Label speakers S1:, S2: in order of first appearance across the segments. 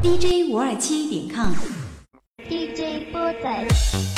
S1: DJ 五二七点 com。
S2: DJ 波仔。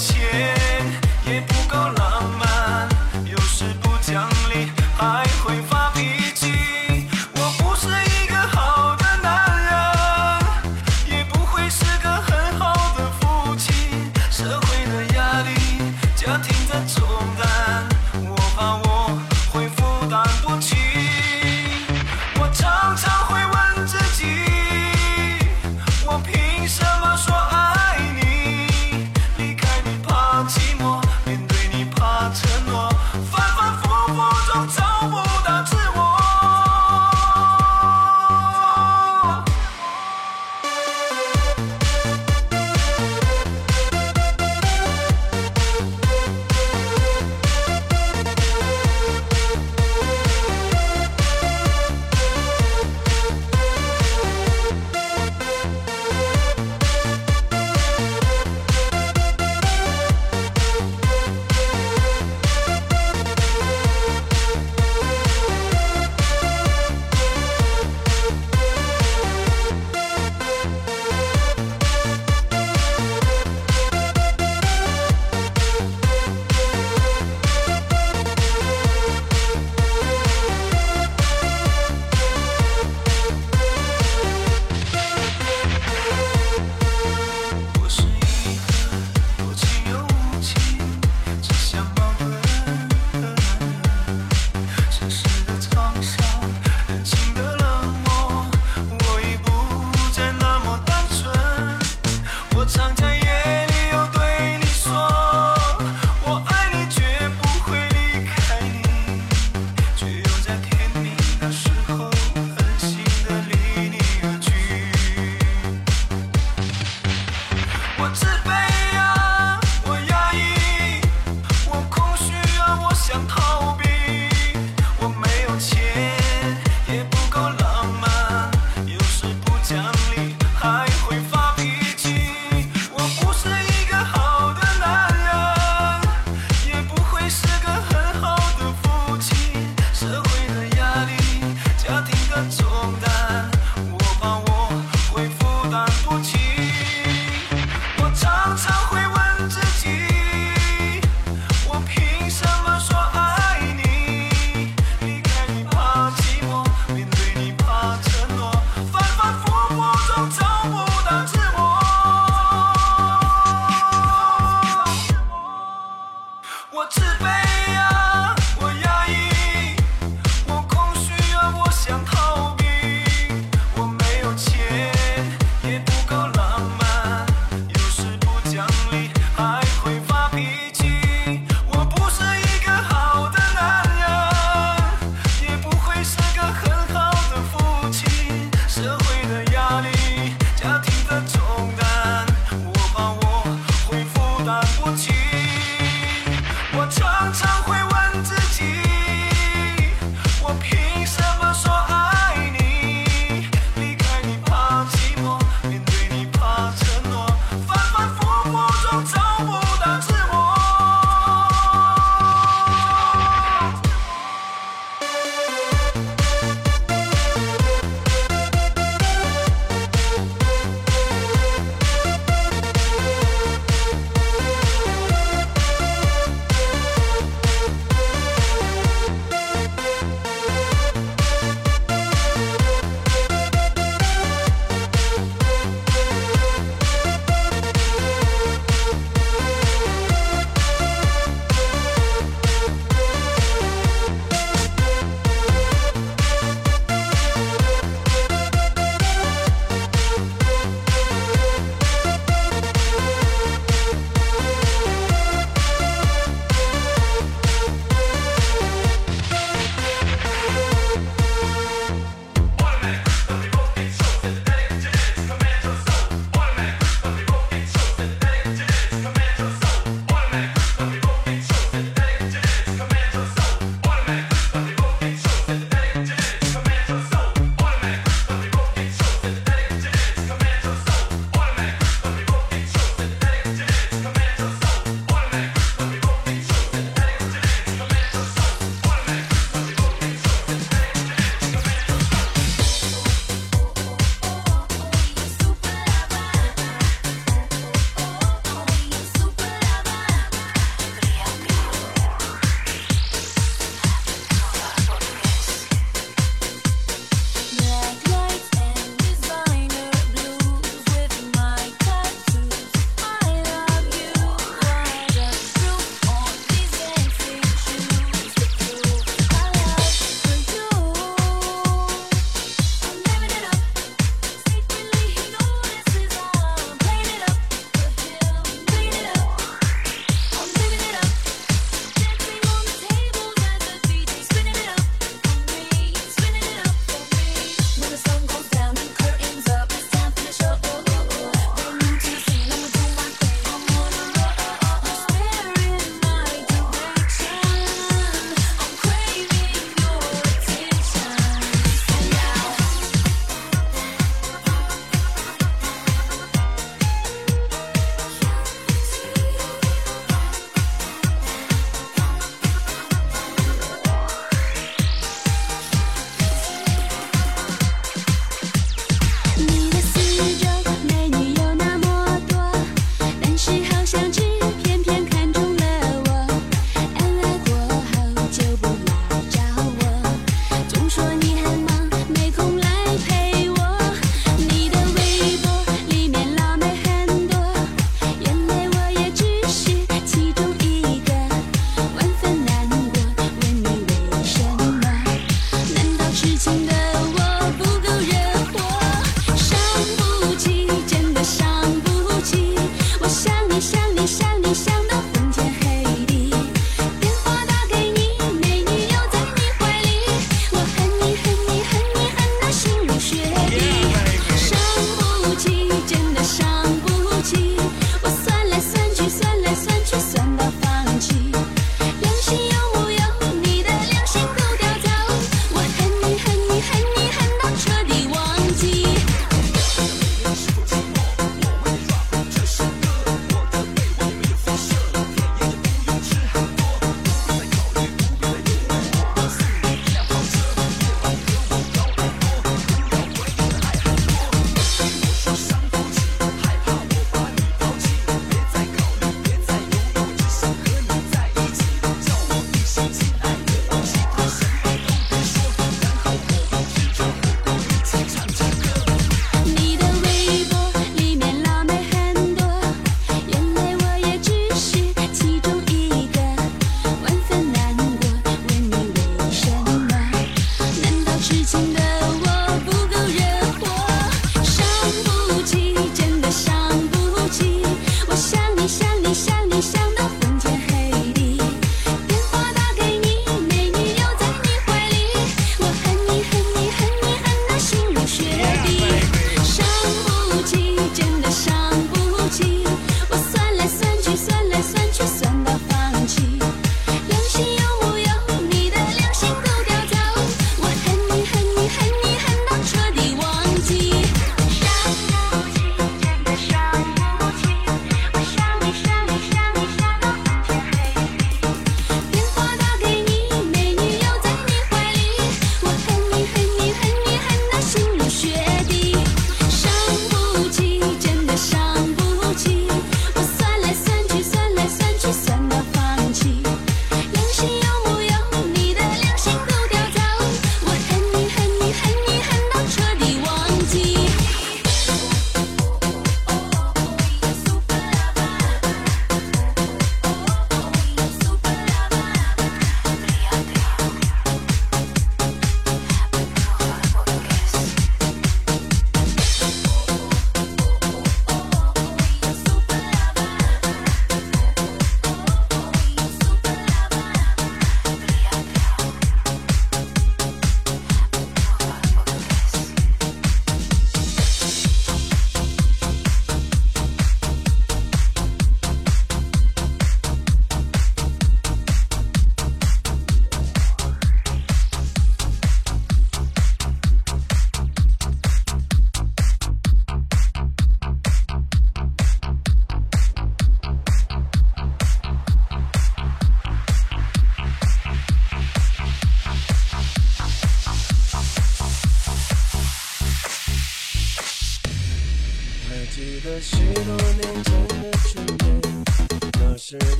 S3: 前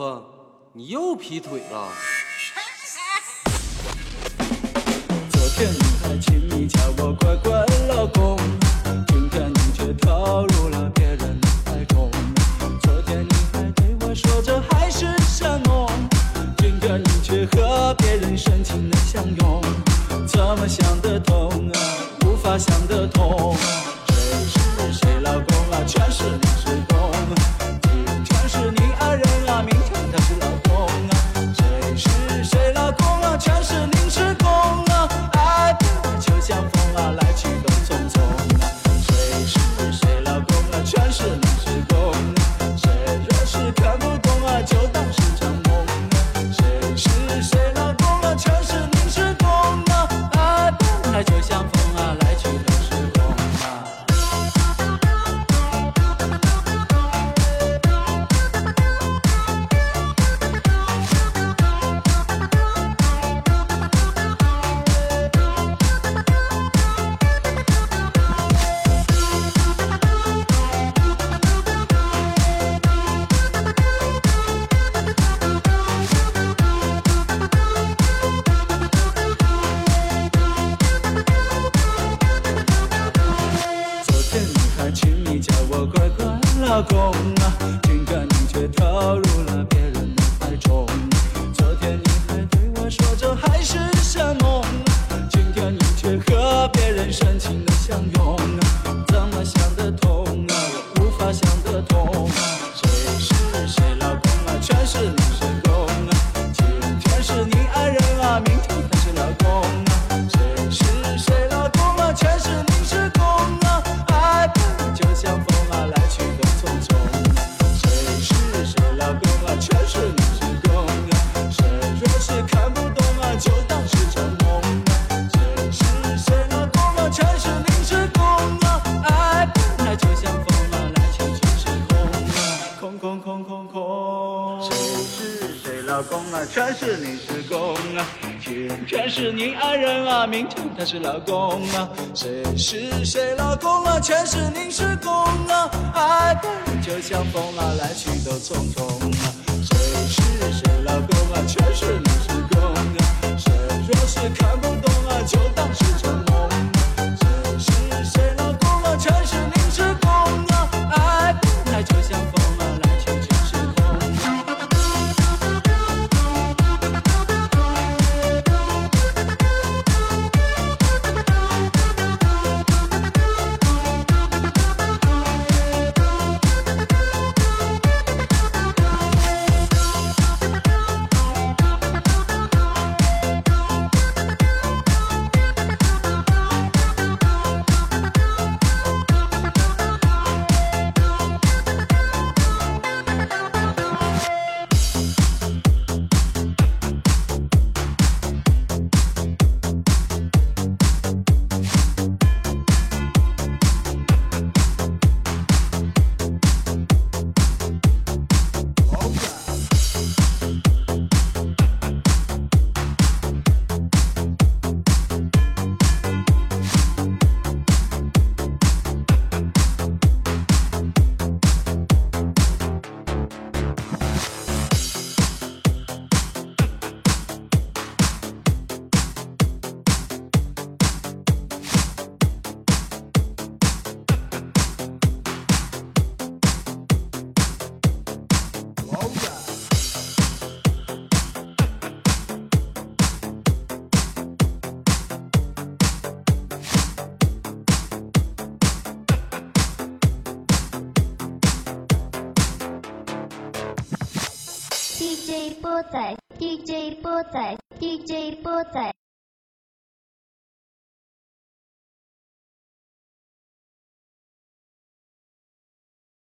S4: 婆，你又劈腿了？
S5: 昨天你还亲密叫我乖乖老公，今天你却投入了别人的怀中。昨天你还对我说着海誓山盟，今天你却和别人深情的相拥。怎么想得通啊？无法想得通。空。谁是谁老公啊？全是临时工啊。今天是你爱人啊，明天他是老公啊。谁是谁老公啊？全是临时工啊。爱本就像风啊，来去都匆匆啊。谁是谁老公啊？全是临时工啊。谁若是看不懂啊，就当是场梦
S6: 波仔，DJ 波仔，DJ 波仔。